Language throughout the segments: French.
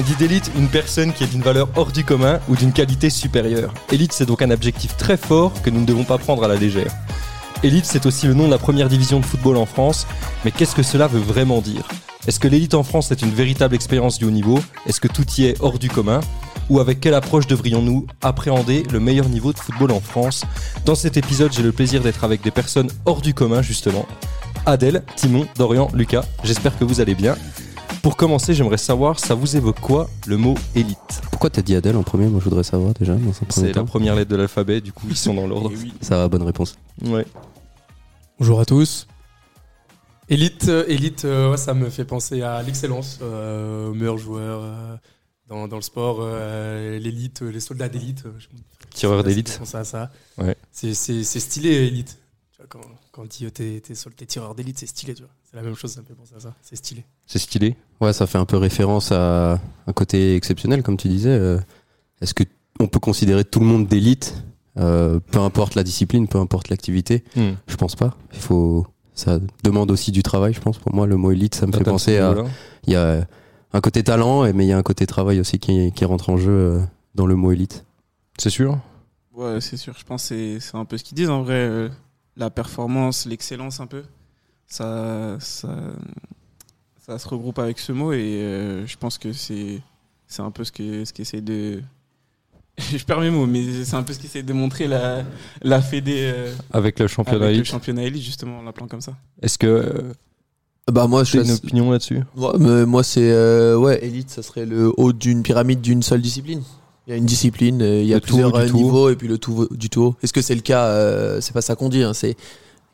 On dit d'élite une personne qui est d'une valeur hors du commun ou d'une qualité supérieure. Élite, c'est donc un objectif très fort que nous ne devons pas prendre à la légère. Élite, c'est aussi le nom de la première division de football en France, mais qu'est-ce que cela veut vraiment dire? Est-ce que l'élite en France est une véritable expérience du haut niveau? Est-ce que tout y est hors du commun? Ou avec quelle approche devrions-nous appréhender le meilleur niveau de football en France? Dans cet épisode, j'ai le plaisir d'être avec des personnes hors du commun, justement. Adèle, Timon, Dorian, Lucas, j'espère que vous allez bien. Pour commencer, j'aimerais savoir, ça vous évoque quoi le mot élite? Pourquoi t'as dit Adèle en premier? Moi je voudrais savoir déjà dans un premier C'est la temps. première lettre de l'alphabet, du coup ils sont dans l'ordre. Ça va, bonne réponse. Ouais. Bonjour à tous. Élite, euh, élite euh, ouais, ça me fait penser à l'excellence, euh, aux meilleurs joueurs euh, dans, dans le sport, euh, l'élite, les soldats d'élite. euh, je- Tireur ça me fait d'élite. penser à ça. Ouais. C'est, c'est, c'est stylé, élite. Tu vois, quand, quand on dit euh, t'es, t'es, sol- t'es tireur d'élite, c'est stylé, tu vois. C'est la même chose, ça me fait penser à ça. C'est stylé. C'est stylé. Ouais, ça fait un peu référence à un côté exceptionnel, comme tu disais. Euh, Est-ce que on peut considérer tout le monde d'élite, euh, peu importe la discipline, peu importe l'activité? Hmm. Je pense pas. Il faut. Ça demande aussi du travail, je pense. Pour moi, le mot élite, ça me fait penser à. Il y a un côté talent, mais il y a un côté travail aussi qui, qui rentre en jeu euh, dans le mot élite. C'est sûr? Ouais, c'est sûr. Je pense que c'est- c'est un peu ce qu'ils disent en vrai. euh, la performance, l'excellence un peu. Ça, ça, ça se regroupe avec ce mot et euh, je pense que c'est c'est un peu ce que ce qu'essaie de. je perds mes mots, mais c'est un peu ce qu'essaie de montrer la, la Fédé euh, Avec le championnat avec le élite. championnat élite, justement, en l'appelant comme ça. Est-ce que euh, Bah moi tu as je une opinion là-dessus? Moi, mais moi, c'est euh, ouais élite ça serait le haut d'une pyramide d'une seule discipline. Il y a une discipline, il y a Le plusieurs tout niveaux et puis le tout du tout haut. Est-ce que c'est le cas? Euh, C'est pas ça qu'on dit. hein, c'est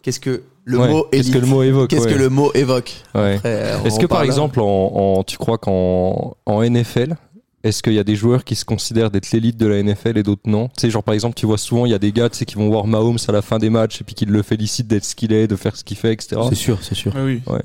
qu'est-ce que le Ouais, mot Qu'est-ce que le mot évoque Qu'est-ce ouais. que le mot évoque Ouais. Euh, Est-ce que par parle- exemple, en, en- tu crois qu'en en NFL, est-ce qu'il y a des joueurs qui se considèrent d'être l'élite de la NFL et d'autres non? Tu sais, genre par exemple, tu vois souvent, il y a des gars tu sais, qui vont voir Mahomes à la fin des matchs et puis qui le félicitent d'être ce qu'il est, de faire ce qu'il fait, etc. C'est sûr, c'est sûr. Oui. Ouais.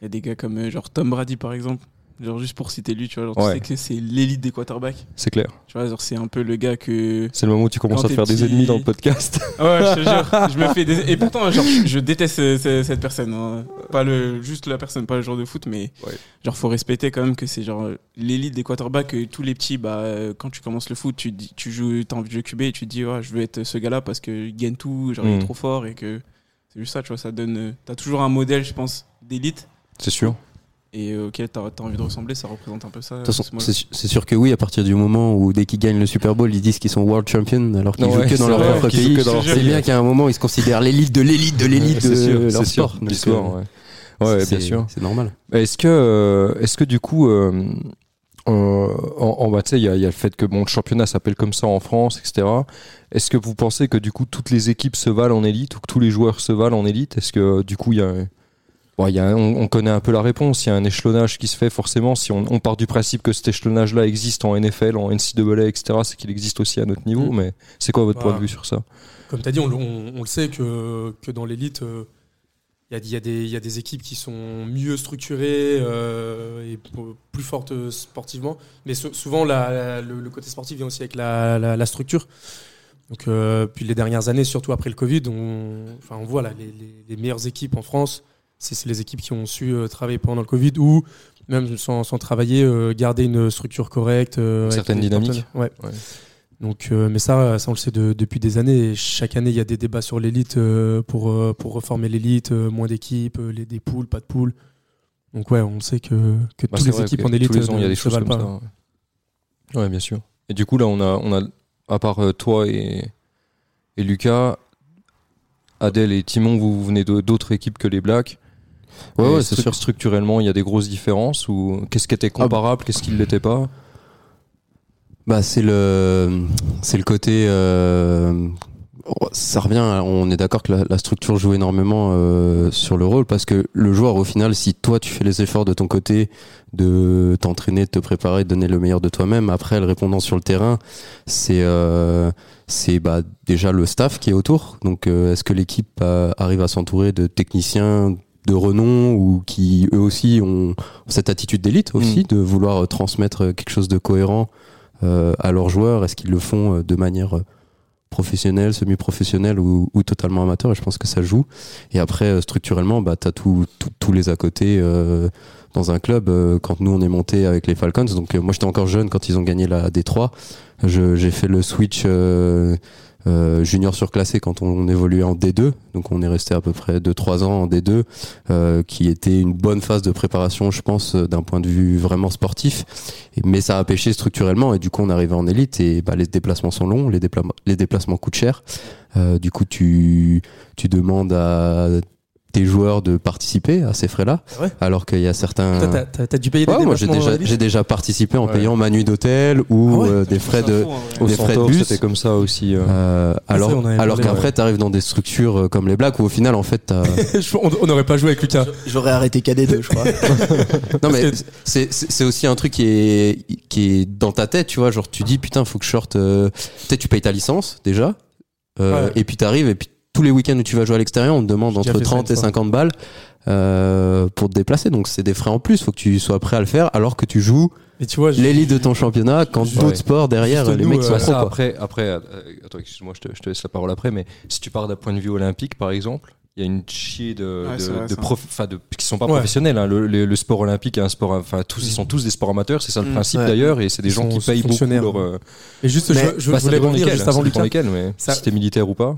Il y a des gars comme euh, genre Tom Brady par exemple. Genre juste pour citer lui, tu vois, genre, Ouais. tu sais que c'est l'élite des quarterbacks. C'est clair. Tu vois, genre c'est un peu le gars que C'est le moment où tu commences Quand à te t'es faire des petit- ennemis dans le podcast. Ouais, je te jure, je me fais des... Et pourtant, genre, je je déteste ce- ce- cette personne. hein. Pas le, juste la personne, pas le joueur de foot, mais Ouais. genre, faut respecter quand même que c'est genre l'élite des quarterbacks. que tous les petits, bah, euh, quand tu commences le foot, tu, dis- tu joues, t'as envie de jouer QB et tu te dis, ouais, je veux être ce gars-là parce qu'il gagne tout, genre, il Mm. est trop fort et que c'est juste ça, tu vois, ça donne. euh, T'as toujours un modèle, je pense, d'élite C'est sûr. Et euh, auquel t'as as envie de ressembler, ça représente un peu ça. De toute façon, ce mot-là. c'est sûr que oui, à partir du moment où dès qu'ils gagnent le Super Bowl, ils disent qu'ils sont world champion alors qu'ils Ouais, jouent que dans leur vrai, propre pays. que dans leur C'est pays, bien qu'à un moment ils se considèrent l'élite de l'élite de l'élite de sûr, leur c'est sûr, sport. Donc, l'histoire, euh, ouais. Ouais, bien sûr. C'est normal. Est-ce que, euh, est-ce que du coup, euh, euh, en, en sais, il y a, il y a le fait que bon, le championnat s'appelle comme ça en France, etc. Est-ce que vous pensez que du coup toutes les équipes se valent en élite ou que tous les joueurs se valent en élite? Est-ce que du coup il y a, bon, il y a un- on, on connaît un peu la réponse. Il y a un échelonnage qui se fait forcément. Si on, on part du principe que cet échelonnage-là existe en NFL, en NCAA, etc., c'est qu'il existe aussi à notre niveau. Mm. Mais c'est quoi votre Bah, point de vue sur ça? Comme tu as dit, on, le- on- on le sait que, que dans l'élite, euh, il y, a, il y a des- il y a des équipes qui sont mieux structurées euh, et plus fortes sportivement. Mais sou- souvent, la- la- le, le côté sportif vient aussi avec la, la- la structure. Donc, euh, puis les dernières années, surtout après le Covid, on, enfin, on voit là, les, les- les meilleures équipes en France, c'est c'est les équipes qui ont su euh, travailler pendant le Covid ou même sans, sans travailler, euh, garder une structure correcte. euh, avec Certaine dynamique. Ouais. Ouais. Donc, euh, mais ça, ça on le sait de- depuis des années. Et chaque année, il y a des débats sur l'élite euh, pour euh, pour reformer l'élite, euh, moins d'équipes, euh, les des poules, pas de poules. Donc ouais, on sait que que Bah, toutes les équipes en élite il y a des se choses comme pas. ça. Ouais. Ouais, bien sûr. Et du coup, là, on a, on a à part euh, toi et, et Lucas, Adèle et Timon, vous, vous venez d'autres équipes que les Blacks. Ouais, ouais, c'est sûr. Structurellement, il y a des grosses différences ou qu'est-ce qui était comparable, qu'est-ce qui ne l'était pas? Bah c'est le c'est le côté euh, ça revient on est d'accord que la, la structure joue énormément euh, sur le rôle parce que le joueur au final si toi tu fais les efforts de ton côté de t'entraîner de te préparer de donner le meilleur de toi-même après le répondant sur le terrain c'est euh, c'est bah déjà le staff qui est autour. Donc est-ce que l'équipe euh, arrive à s'entourer de techniciens de renom ou qui eux aussi ont cette attitude d'élite aussi de vouloir euh, transmettre quelque chose de cohérent euh, à leurs joueurs Est-ce qu'ils le font euh, de manière euh, professionnel, semi-professionnel ou, ou totalement amateur? Et je pense que ça joue. Et après, euh, structurellement, bah, t'as tout, tout- tous les à côté euh, dans un club. euh, quand nous on est monté avec les Falcons, donc euh, moi j'étais encore jeune quand ils ont gagné la D3. Je- J'ai fait le switch. Euh, junior surclassé quand on, évoluait en D2 donc on est resté à peu près 2-3 ans en D2 euh, qui était une bonne phase de préparation je pense euh, d'un point de vue vraiment sportif. Mais ça a pêché structurellement et du coup on arrivait en élite et bah, les déplacements sont longs les déplacements coûtent cher. Euh, du coup tu, tu demandes à tes joueurs de participer à ces frais-là Ah ouais alors qu'il y a certains Toi, t'as- t'as t'as dû payer des Ouais, moi j'ai déjà j'ai déjà participé en Ouais. payant ma nuit d'hôtel ou Ah ouais euh, des frais de des frais de bus. c'était comme ça aussi. euh. euh, alors, avait alors parlé, qu'après, t'arrives dans des structures euh, comme les Blacks où au final, en fait, t'as... On on n'aurait pas joué avec Lucas. J'aurais arrêté KD2, je crois. non mais c'est c'est c'est aussi un truc qui est qui est dans ta tête, tu vois. Genre, tu dis putain, faut que je sorte. Euh... Peut-être tu payes ta licence déjà, euh, Ouais. et puis t'arrives et puis tous les week-ends où tu vas jouer à l'extérieur, on te demande entre fait ça 30 une et fois. 50 balles euh, pour te déplacer. Donc c'est des frais en plus. Faut que tu sois prêt à le faire alors que tu joues Et tu vois, je- l'élite de ton championnat. Quand d'autres ouais. sports derrière, Juste les nous, mecs euh, sont pros, ça, après, après euh, attends, excuse-moi, je te, je te laisse la parole après, mais si tu pars d'un point de vue olympique, par exemple, il y a une chier de, Ouais, de, vrai, de prof- qui sont pas Ouais. professionnels. hein. Le, le- le sport olympique est un sport, enfin, tous, ils Mm. sont tous des sports amateurs, c'est ça le Mm. principe Ouais. d'ailleurs, et c'est des Ils gens qui payent beaucoup leur. euh, Et juste, Mais- je, je bah, voulais revenir juste avant Lucas. lesquels, mais Ça- si t'es militaire ou pas.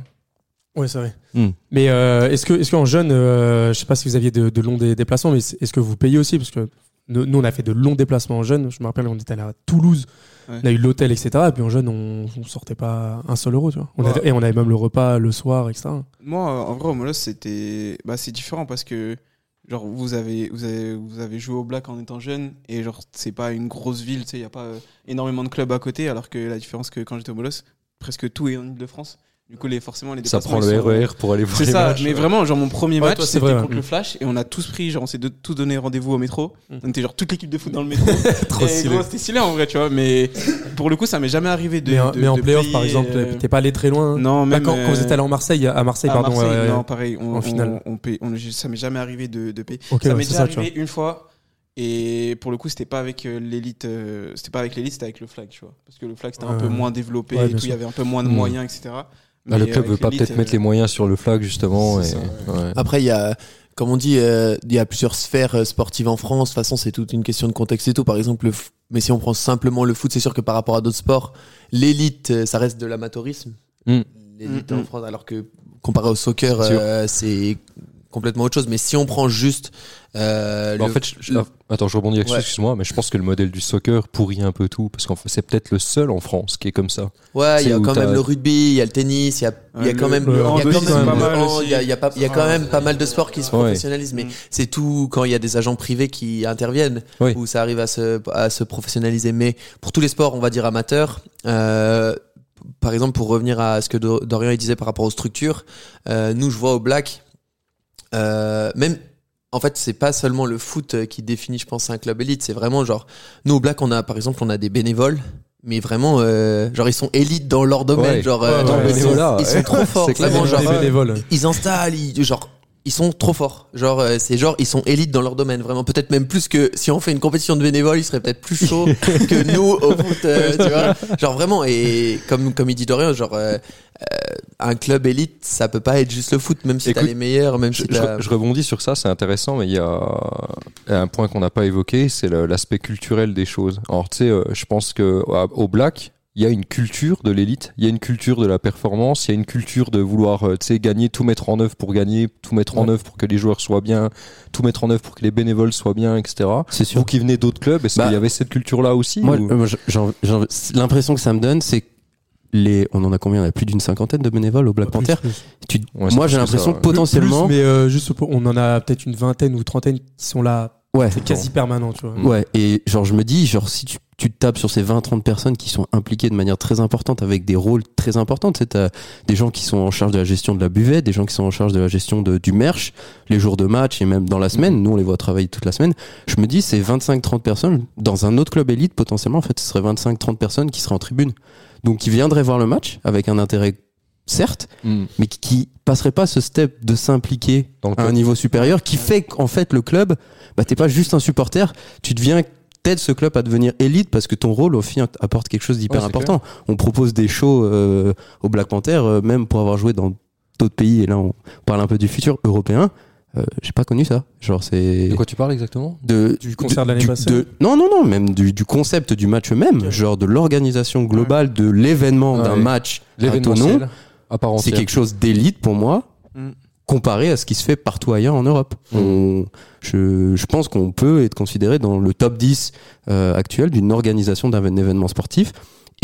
Ouais, c'est vrai. Hmm. Mais euh, est-ce que, est-ce qu'en jeune, euh, je sais pas si vous aviez de, de longs dé- déplacements, mais est-ce que vous payez aussi? Parce que nous, nous, on a fait de longs déplacements en jeune. Je me rappelle, on était allé à Toulouse, Ouais. on a eu l'hôtel, etc. Et puis en jeune, on, on sortait pas un seul euro, tu vois. On Ouais. avait- et on avait même le repas le soir, etc. Moi, en vrai, au Molos, c'était. Bah, c'est différent parce que. Genre, vous avez, vous, avez, vous avez joué au Black en étant jeune, et genre, c'est pas une grosse ville, tu sais, il n'y a pas euh, énormément de clubs à côté, alors que la différence que quand j'étais au Molos, presque tout est en Ile-de-France. Du coup, les, forcément, les Ça prend le sont- RER pour aller voir C'est les ça, matchs. mais vraiment, genre mon premier Ouais, match, c'était contre le Flash et on a tous pris, genre on s'est de- tous donné rendez-vous au métro. Mm. On était genre toute l'équipe de foot dans le métro. Trop Et stylé. C'était stylé en vrai, tu vois, mais pour le coup, ça m'est jamais arrivé de. mais, de- mais en playoff, par exemple, euh, t'es pas allé très loin. Non, Bah, même. quand, quand vous euh, êtes allé en Marseille, à Marseille, à pardon. Marseille, non, pareil, on, en finale. on paye- on- ça m'est jamais arrivé de, de payer. Ok, ça m'est déjà ça, tu vois. arrivé une fois. Et pour le coup, c'était pas avec euh, l'élite, euh, c'était pas avec l'élite, c'était avec le flag, tu vois. Parce que le flag c'était un peu moins développé, et tout, il y avait un peu moins de Mm. moyens, etc. Bah, le club veut pas peut-être mettre euh, les moyens sur le flag justement. c'est Et... ça, ouais. Après, il y a, comme on dit, euh, il y a plusieurs sphères euh, sportives en France. De toute façon, c'est toute une question de contexte et tout. Par exemple, le f- mais si on prend simplement le foot, c'est sûr que par rapport à d'autres sports, l'élite, ça reste de l'amateurisme. Mm. L'élite Mm, en mm. France, alors que comparé au soccer, euh, c'est complètement autre chose. Mais si on prend juste, euh, Bah, en le- fait, je- attends, je rebondis Ouais. excuse-moi, mais je pense que le modèle du soccer pourrit un peu tout, parce qu'en fait, c'est peut-être le seul en France qui est comme ça. Ouais, il y a quand même le rugby, il y a le tennis, il y a, il y a quand même, le il y a hand quand même pas mal hand, aussi. il y a, il y a pas- il y a quand même pas mal de sports qui se Ouais. professionnalisent, mais c'est tout quand il y a des agents privés qui interviennent, Oui. où ça arrive à se, à se professionnaliser. Mais pour tous les sports, on va dire amateurs, euh, par exemple, pour revenir à ce que Do- Dorian disait par rapport aux structures, euh, nous, je vois au Black, euh, même, en fait, c'est pas seulement le foot euh, qui définit, je pense, un club élite. C'est vraiment genre, nous au Black, on a, par exemple, on a des bénévoles. Mais vraiment, euh, genre ils sont élites dans leur domaine, Ouais. genre euh, Ouais, ils, sont, ils trop forts, genre bénévoles. ils installent, ils, genre ils sont trop forts. Genre euh, c'est genre ils sont élites dans leur domaine, vraiment peut-être même plus que si on fait une compétition de bénévoles, ils seraient peut-être plus chauds que nous au foot, euh, tu vois. Genre vraiment et comme comme il dit Dorian, genre euh, euh, un club élite, ça peut pas être juste le foot, même si t'as les meilleurs, même si je- je rebondis sur ça, c'est intéressant, mais il y a un point qu'on n'a pas évoqué, c'est l'aspect culturel des choses. Alors, tu sais, euh, je pense que au Black, il y a une culture de l'élite, il y a une culture de la performance, il y a une culture de vouloir, euh, tu sais, gagner, tout mettre en œuvre pour gagner, tout mettre en œuvre pour que les joueurs soient bien, tout mettre en œuvre pour que les bénévoles soient bien, etc. C'est sûr. Vous qui venez d'autres clubs, est-ce Bah, qu'il y avait cette culture-là aussi Moi, ou- euh, moi, l'impression que ça me donne, c'est que les, on en a combien? On a plus d'une cinquantaine de bénévoles au Black Plus, Panther. plus. Tu- Ouais, c'est moi, j'ai l'impression ça, que ouais. potentiellement, Plus, mais euh, juste pour- on en a peut-être une vingtaine ou trentaine qui sont là, ouais, c'est quasi permanent, tu vois. ouais. Et genre, je me dis, genre, si tu, tu te tapes sur ces 20-30 personnes qui sont impliquées de manière très importante avec des rôles très importants, tu sais, t'as des gens qui sont en charge de la gestion de la buvette, des gens qui sont en charge de la gestion de, du merch, les jours de match et même dans la semaine. Nous, on les voit travailler toute la semaine. Je me dis, c'est 25-30 personnes. Dans un autre club élite, potentiellement, en fait, ce serait 25-30 personnes qui seraient en tribune. Donc, qui viendraient voir le match avec un intérêt, certes, Hmm. mais qui, passerait pas ce step de s'impliquer à un niveau supérieur qui fait qu'en fait le club bah t'es pas juste un supporter tu deviens t'aides ce club à devenir élite parce que ton rôle au final apporte quelque chose d'hyper Ouais, important. On propose des shows euh, au Black Panther, euh, même pour avoir joué dans d'autres pays. Et là, on parle un peu du futur européen. Euh, J'ai pas connu ça. Genre, c'est De quoi tu parles exactement? De Du concert de l'année passée? de- non non non même du, du concept du match même genre de l'organisation globale de l'événement Ah d'un ouais. match à ton nom L'événementiel c'est quelque chose d'élite pour moi Mm. Comparé à ce qui se fait partout ailleurs en Europe. Mm. On- je, je pense qu'on peut être considéré dans le top 10 euh, actuel d'une organisation d'un événement sportif.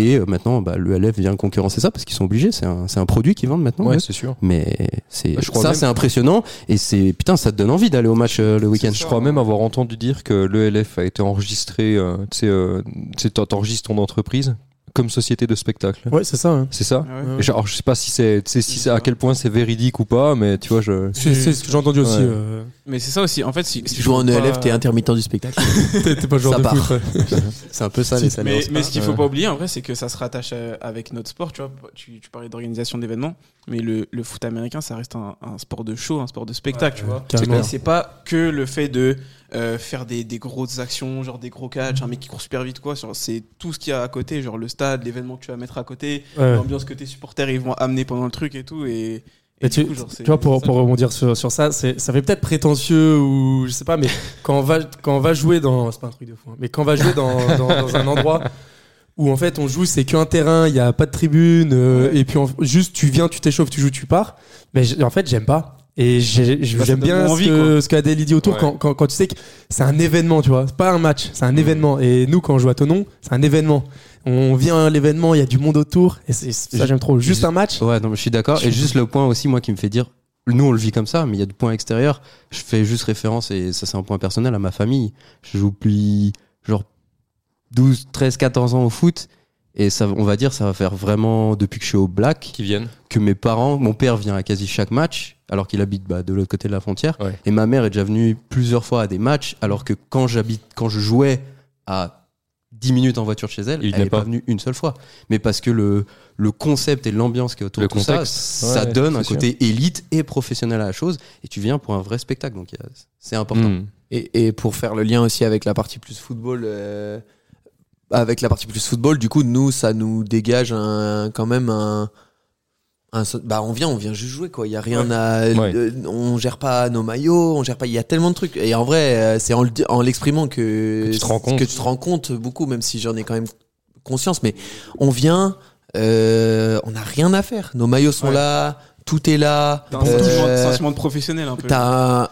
Et euh, maintenant bah, l'ELF vient concurrencer ça parce qu'ils sont obligés. C'est un, c'est un produit qu'ils vendent maintenant Ouais, c'est sûr. mais c'est Bah, ça même- c'est impressionnant. Et c'est putain ça te donne envie d'aller au match euh, le week-end. Je crois même avoir entendu dire que l'ELF a été enregistré, euh, tu sais, euh, tu sais, t'enregistres ton entreprise comme société de spectacle. Ouais, c'est ça. hein. C'est ça Ah ouais. Et genre, je sais pas si c'est, si c'est à quel point c'est véridique ou pas, mais tu vois, je. C'est ce que j'ai entendu aussi. Ouais. euh, Mais c'est ça aussi. En fait, si, tu joues en ELF, pas- t'es intermittent du spectacle. T'es pas joueur Ça de part. foot. ouais. c'est un peu ça les salaires Mais, mais ce qu'il faut pas oublier, en vrai, c'est que ça se rattache à- avec notre sport. Tu vois, tu, tu parlais d'organisation d'événements, mais le, le foot américain, ça reste un, un sport de show, un sport de spectacle, tu vois. C'est pas que le fait de euh, faire des, des grosses actions, genre des gros catchs, un mec qui court super vite, quoi. C'est tout ce qu'il y a à côté, genre le stade, l'événement que tu vas mettre à côté, Ouais. l'ambiance que tes supporters ils vont amener pendant le truc et tout. Et, tu, coup, genre, tu vois, pour, pour rebondir sur, sur ça, ça fait peut-être prétentieux ou je sais pas, mais quand on va, quand on va jouer dans. C'est pas un truc de fou, hein, mais quand on va jouer dans, dans, dans un endroit où en fait on joue, c'est qu'un terrain, il n'y a pas de tribune, euh, Ouais. et puis en- juste tu viens, tu t'échauffes, tu joues, tu pars. Mais en fait, j'aime pas. Et Bah, j'aime bien envie, ce ce qu'a Adèle dit autour Ouais. quand, quand, quand tu sais que c'est un événement, tu vois. C'est pas un match, c'est un événement. Et nous, quand on joue à Tonon, c'est un événement. On vient à l'événement, il y a du monde autour, et ça, j'aime trop. Juste un match. Ouais, non, mais je suis d'accord. Et juste le point aussi, moi, qui me fait dire, nous, on le vit comme ça, mais il y a du point extérieur. Je fais juste référence, et ça, c'est un point personnel, à ma famille. Je joue depuis, genre, 12, 13, 14 ans au foot. Et ça, on va dire, ça va faire vraiment, depuis que je suis au Black, Qui viennent. que mes parents, mon père vient à quasi chaque match, alors qu'il habite bah, de l'autre côté de la frontière. Ouais. Et ma mère est déjà venue plusieurs fois à des matchs, alors que quand j'habite, quand je jouais à 10 minutes en voiture chez elle, Il elle n'est pas pas. venue une seule fois. Mais parce que le, le concept et l'ambiance qui est autour Le de tout ça, ça donne un côté élite et professionnel à la chose, et tu viens pour un vrai spectacle, donc a- c'est important. Hmm. Et, et pour faire le lien aussi avec la partie plus football, euh, avec la partie plus football, du coup, nous, ça nous dégage un, quand même un. Un so- bah, on vient, on vient juste jouer, quoi. Il y a rien à. Ouais. euh, on gère pas nos maillots, on gère pas. Il y a tellement de trucs. Et en vrai, euh, c'est en, l'exprimant que, Que tu te rends compte. que tu te rends compte beaucoup, même si j'en ai quand même conscience. Mais on vient, euh, on n'a rien à faire. Nos maillots sont Ouais. là, tout est là. T'as un euh, sentiment, sentiment de professionnel un peu. T'as euh,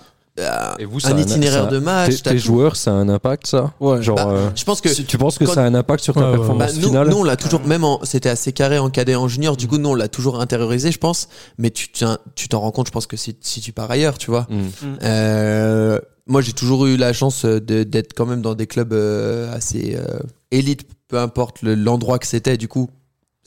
Et vous, ça un itinéraire ça- de match. Tes, joueurs, ça a un impact, ça? Ouais. Genre, Bah, euh, Je pense que tu penses que quand- ça a un impact sur ta Ouais, performance Bah, nous, finale nous, on l'a toujours, même en, c'était assez carré en cadet, en junior. Du coup, nous, on l'a toujours intériorisé, je pense. Mais tu t'en rends compte, je pense que si, si tu pars ailleurs, tu vois. Hmm. Euh, moi, j'ai toujours eu la chance d'être quand même dans des clubs euh, assez euh, élites, peu importe le- l'endroit que c'était. Du coup,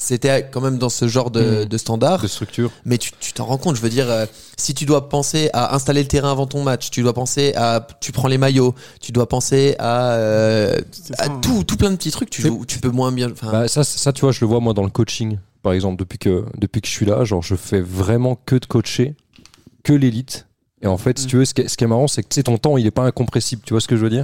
c'était quand même dans ce genre de, Mm. de standard. de structure. Mais tu tu t'en rends compte, je veux dire, euh, si tu dois penser à installer le terrain avant ton match, tu dois penser à, tu prends les maillots, tu dois penser à, euh, à ça, hein. tout, tout plein de petits trucs. Tu joues, tu peux moins bien. Bah, ça, ça, tu vois, je le vois moi dans le coaching, par exemple, depuis que, depuis que je suis là, genre, je fais vraiment que de coacher, que l'élite. Et en fait, si Mm. tu veux, ce qui est, ce qui est marrant, c'est que tu sais, ton temps, il est pas incompressible, tu vois ce que je veux dire?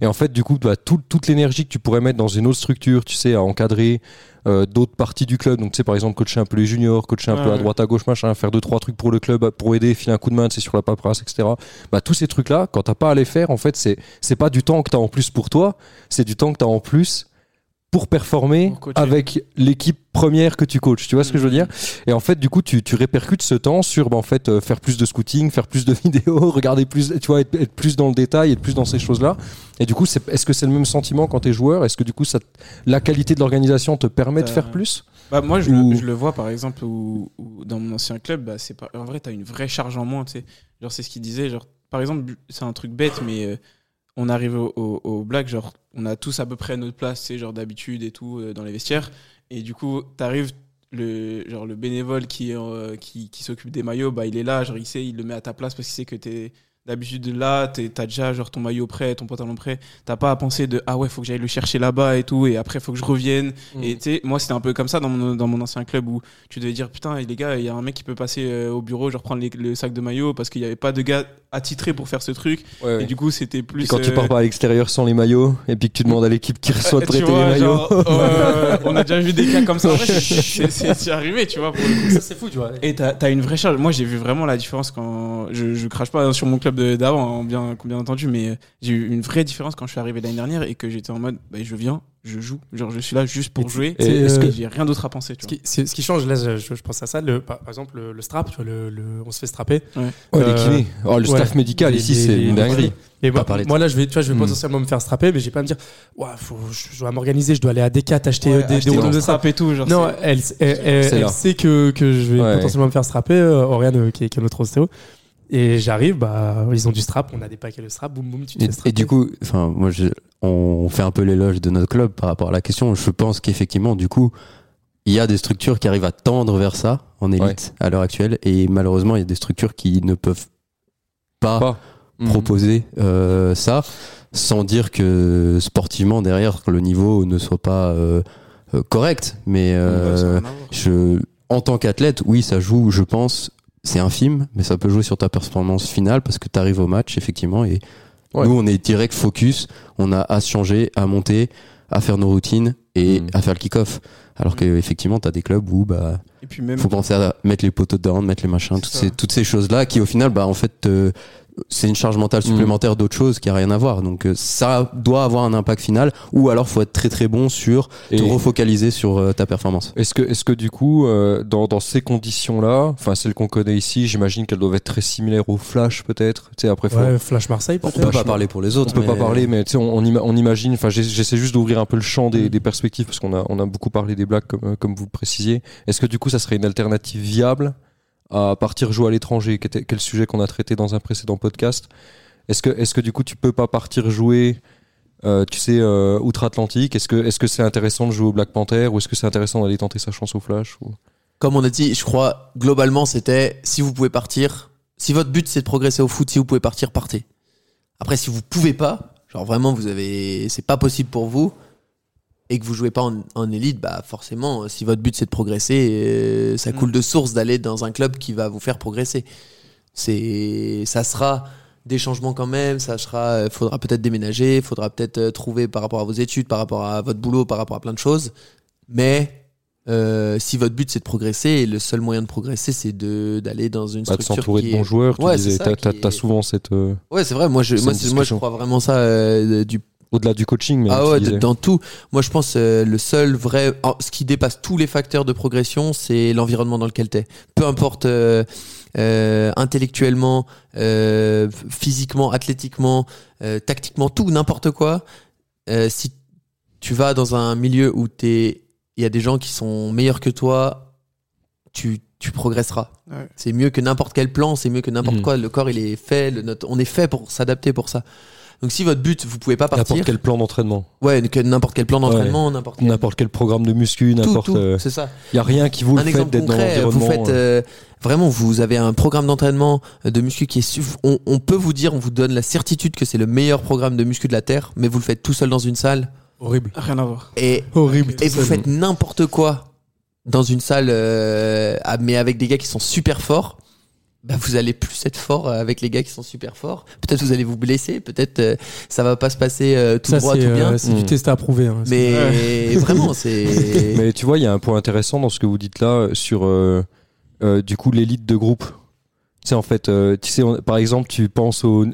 Et en fait, du coup, bah, tout- toute l'énergie que tu pourrais mettre dans une autre structure, tu sais, à encadrer euh, d'autres parties du club, donc tu sais, par exemple, coacher un peu les juniors, coacher un peu à droite, à gauche, machin, faire deux, trois trucs pour le club, pour aider, filer un coup de main, sais, sur la paperasse, etc. Bah, tous ces trucs-là, quand t'as pas à les faire, en fait, c'est, c'est pas du temps que t'as en plus pour toi, c'est du temps que t'as en plus pour performer avec l'équipe première que tu coaches. Tu vois ce que je veux dire? Et en fait, du coup, tu, tu répercutes ce temps sur bah, en fait euh, faire plus de scouting, faire plus de vidéos, regarder plus, tu vois, être, être plus dans le détail, être plus dans ces choses-là. Et du coup, est-ce que c'est le même sentiment quand t'es joueur? Est-ce que du coup, ça, la qualité de l'organisation te permet de Euh, faire plus? Bah, moi, je, Ou- le, je le vois par exemple où, où dans mon ancien club, bah, c'est pas, en vrai, tu as une vraie charge en moins. tu. Genre, c'est ce qu'il disait. Genre, par exemple, c'est un truc bête, mais euh, on arrive au, au, au black, genre, on a tous à peu près notre place, sais, genre d'habitude et tout, euh, dans les vestiaires. Et du coup, tu arrives, le, genre, le bénévole qui, euh, qui, qui s'occupe des maillots, bah, il est là, genre, il sait, il le met à ta place parce qu'il sait que tu es D'habitude, là, t'es- t'as déjà genre ton maillot prêt, ton pantalon prêt. T'as pas à penser de ah ouais, faut que j'aille le chercher là-bas et tout, et après faut que je revienne. Mm. Et tu sais, moi c'était un peu comme ça dans mon, dans mon ancien club où tu devais dire putain, les gars, il y a un mec qui peut passer euh, au bureau, genre prendre les- le sac de maillot parce qu'il y avait pas de gars attitrés pour faire ce truc. Ouais, ouais. Et du coup, c'était plus. Quand tu euh, pars par l'extérieur sans les maillots et puis que tu demandes à l'équipe qui reçoit de tu prêter vois, les maillots. genre, euh, on a déjà vu des cas comme ça. En vrai, c'est- arrivé, tu vois. Pour le coup. Ça, c'est fou, tu vois. Et t'as as une vraie charge. Moi, j'ai vu vraiment la différence quand. Je, je crache pas sur mon club de- d'avant, hein, bien, bien entendu, mais j'ai eu une vraie différence quand je suis arrivé l'année dernière et que j'étais en mode, bah, je viens, je joue. Genre, je suis là juste pour Et jouer. et Et est-ce que- j'ai rien d'autre à penser, tu Ce vois. qui, c'est- ce qui change, là, je, je- pense à ça, le, par, par exemple, le, le strap, tu vois, le, le- on se fait strapper. Ouais, les Euh, kinés. Oh, le ouais. staff médical Les- ici, les- c'est les- une dinguerie. Et moi, moi, là, je vais, tu vois, je vais Mm. potentiellement me faire strapper, mais j'ai pas à me dire, ouais, faut, je, je dois m'organiser, je dois aller à Decat acheter Ouais, euh, des, acheter des de strap. et tout. Genre, Non, elle, elle, elle, sait que, que je vais Ouais. potentiellement me faire strapper, euh, Oriane, euh, qui est, qui est notre ostéo. Et j'arrive, bah, ils ont du strap, on a des paquets de strap, boum boum, tu te Et, fais strapper. et du coup, enfin, moi, je, on fait un peu l'éloge de notre club par rapport à la question. Je pense qu'effectivement, du coup, il y a des structures qui arrivent à tendre vers ça en élite à l'heure actuelle, et malheureusement, il y a des structures qui ne peuvent pas, Pas. Mhm. proposer euh, ça, sans dire que sportivement derrière le niveau ne soit pas euh, euh, correct. Mais euh, Ouais, je, en tant qu'athlète, oui, ça joue, je pense, c'est infime, mais ça peut jouer sur ta performance finale parce que tu arrives au match, effectivement, et Ouais. nous, on est direct focus, on a à se changer, à monter, à faire nos routines et Mm. à faire le kick-off. Alors que effectivement, tu as des clubs où bah Et puis même. faut penser à mettre les poteaux dedans, mettre les machins, toutes ça. ces, toutes ces choses-là qui au final, bah en fait, euh, c'est une charge mentale supplémentaire d'autre chose qui a rien à voir. Donc euh, ça doit avoir un impact final, ou alors faut être très très bon sur Et- te refocaliser sur euh, ta performance. Est-ce que, est-ce que du coup, euh, dans, dans ces conditions-là, enfin celles qu'on connaît ici, j'imagine qu'elles doivent être très similaires au Flash peut-être. Tu sais, après, faut, Ouais, Flash Marseille, On peut-être. peut pas parler pour les on autres. peut pas mais- parler, mais tu sais, on, on, ima- on imagine. Enfin, j'essaie juste d'ouvrir un peu le champ des, des perspectives parce qu'on a, on a beaucoup parlé des blagues comme, euh, comme vous le précisiez. Est-ce que du coup, ça serait une alternative viable à partir jouer à l'étranger, quel sujet qu'on a traité dans un précédent podcast Est-ce que, est-ce que du coup, tu peux pas partir jouer euh, tu sais, euh, outre-Atlantique, est-ce que est-ce que c'est intéressant de jouer au Black Panther ou est-ce que c'est intéressant d'aller tenter sa chance au Flash. Comme on a dit, je crois, globalement, c'était si vous pouvez partir, si votre but c'est de progresser au foot, si vous pouvez partir, partez. Après, si vous pouvez pas, genre vraiment, vous avez, c'est pas possible pour vous, et que vous jouez pas en, en élite, bah forcément, si votre but c'est de progresser, euh, ça coule de source d'aller dans un club qui va vous faire progresser. C'est, ça sera des changements quand même, ça sera, euh, faudra peut-être déménager, faudra peut-être euh, trouver par rapport à vos études, par rapport à votre boulot, par rapport à plein de choses, mais euh, si votre but c'est de progresser, et le seul moyen de progresser c'est de d'aller dans une Bah, de structure s'entourer qui de bons est... joueurs Tu Ouais, disais, c'est ça t'as, est- souvent cette euh, Ouais, c'est vrai. Moi, je, moi, moi, je crois vraiment ça euh, du. Au-delà du coaching, mais Ah ouais, dans tout. Moi, je pense euh, le seul vrai, oh, ce qui dépasse tous les facteurs de progression, c'est l'environnement dans lequel t'es. Peu importe euh, euh, intellectuellement, euh, physiquement, athlétiquement, euh, tactiquement, tout, n'importe quoi. Euh, si tu vas dans un milieu où t'es, il y a des gens qui sont meilleurs que toi, tu tu progresseras. Ouais. C'est mieux que n'importe quel plan, c'est mieux que n'importe Mhm. quoi. Le corps, il est fait, le, notre- on est fait pour s'adapter pour ça. Donc si votre but, vous pouvez pas partir, N'importe quel plan d'entraînement, ouais, que n'importe quel plan d'entraînement, n'importe quel n'importe quel programme de muscu, n'importe. tout, Il c'est ça. y a rien qui vaut Un le fait exemple d'être dans concret, vous faites euh, euh, vraiment, vous avez un programme d'entraînement de muscu qui est, suff- on, on peut vous dire, on vous donne la certitude que c'est le meilleur programme de muscu de la terre, mais vous le faites tout seul dans une salle Horrible. Rien à voir. et Horrible. et vous faites n'importe quoi dans une salle, euh, mais avec des gars qui sont super forts, bah vous allez plus être fort avec les gars qui sont super forts. Peut-être vous allez vous blesser, peut-être euh, ça va pas se passer euh, tout Ça, droit, tout bien. euh, c'est du Mm. test à approuver. hein. mais vraiment, c'est. Mais tu vois, il y a un point intéressant dans ce que vous dites là euh, sur euh, euh, du coup l'élite de groupe. Tu sais en fait, euh, tu sais, on- par exemple, tu penses aux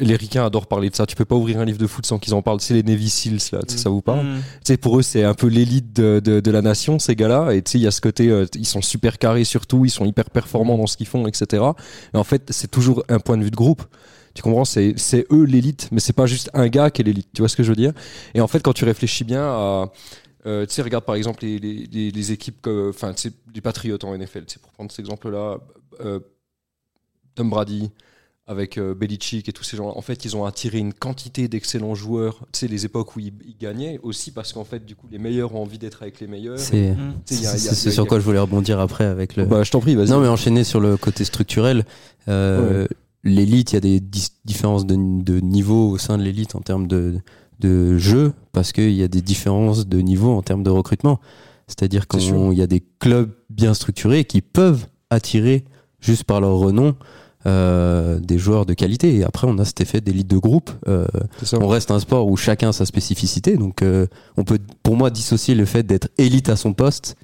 les ricains adorent parler de ça. Tu peux pas ouvrir un livre de foot sans qu'ils en parlent. C'est les Navy Seals là, ça vous parle? Mm. Tu sais, pour eux, c'est un peu l'élite de, de, de la nation, ces gars-là. Et tu sais, il y a ce côté, euh, ils sont super carrés surtout, ils sont hyper performants dans ce qu'ils font, etc. Et en fait, c'est toujours un point de vue de groupe. Tu comprends? C'est eux l'élite, mais c'est pas juste un gars qui est l'élite. Tu vois ce que je veux dire? Et en fait, quand tu réfléchis bien à euh, tu sais, regarde par exemple les, les, les, les équipes, enfin, sais, les Patriotes en NFL, c'est pour prendre cet exemple-là, euh, Tom Brady avec euh, Belichick et tous ces gens-là. En fait, ils ont attiré une quantité d'excellents joueurs. Tu sais, les époques où ils, ils gagnaient aussi parce qu'en fait, du coup, les meilleurs ont envie d'être avec les meilleurs. C'est Mm. Y a- sur quoi je voulais rebondir après avec le. Bah, je t'en prie, vas-y. Non, mais enchaîner sur le côté structurel. euh, l'élite, il y a des différences de, de niveau au sein de l'élite en termes de, de jeu, parce qu'il y a des différences de niveau en termes de recrutement. C'est-à-dire qu'il y a des clubs bien structurés qui peuvent attirer, juste par leur renom, euh, des joueurs de qualité. Et après, on a cet effet d'élite de groupe. Euh, on reste un sport où chacun a sa spécificité. Donc, euh, on peut, pour moi, dissocier le fait d'être élite à son poste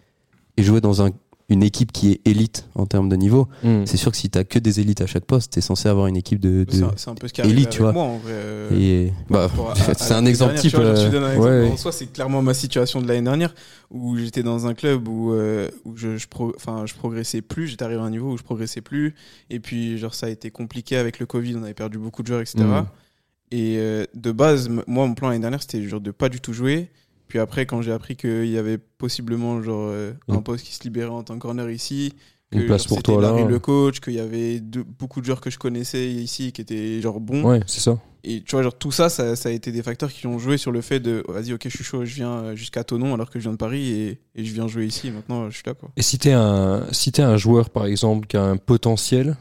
et jouer dans un- une équipe qui est élite en termes de niveau. Mm. C'est sûr que si t'as que des élites à chaque poste, t'es censé avoir une équipe de. de- C'est un- c'est un peu ce qui élite, tu vois. moi en vrai. euh, Et bah, c'est un exemple type. euh, je te donne un exemple. ouais. En soi, c'est clairement ma situation de l'année dernière où j'étais dans un club où, euh, où je, je, pro- enfin, je progressais plus. J'étais arrivé à un niveau où je progressais plus. Et puis, genre, ça a été compliqué avec le Covid. On avait perdu beaucoup de joueurs, etc. Mm. Et euh, de base, m- moi, mon plan l'année dernière, c'était genre de pas du tout jouer. Puis après, quand j'ai appris qu'il y avait possiblement genre euh, un Mm. poste qui se libérait en tant que corner ici, que Une place genre, pour toi, là. Larry le coach, qu'il y avait de- beaucoup de joueurs que je connaissais ici qui étaient genre bons. Ouais, c'est ça. Et tu vois, genre tout ça, ça, ça a été des facteurs qui ont joué sur le fait de vas-y, ok, je suis chaud, je viens euh, jusqu'à Tonon alors que je viens de Paris et, et je viens jouer ici. Et maintenant, je suis là quoi. Et si t'es un, si t'es un joueur, par exemple, qui a un potentiel,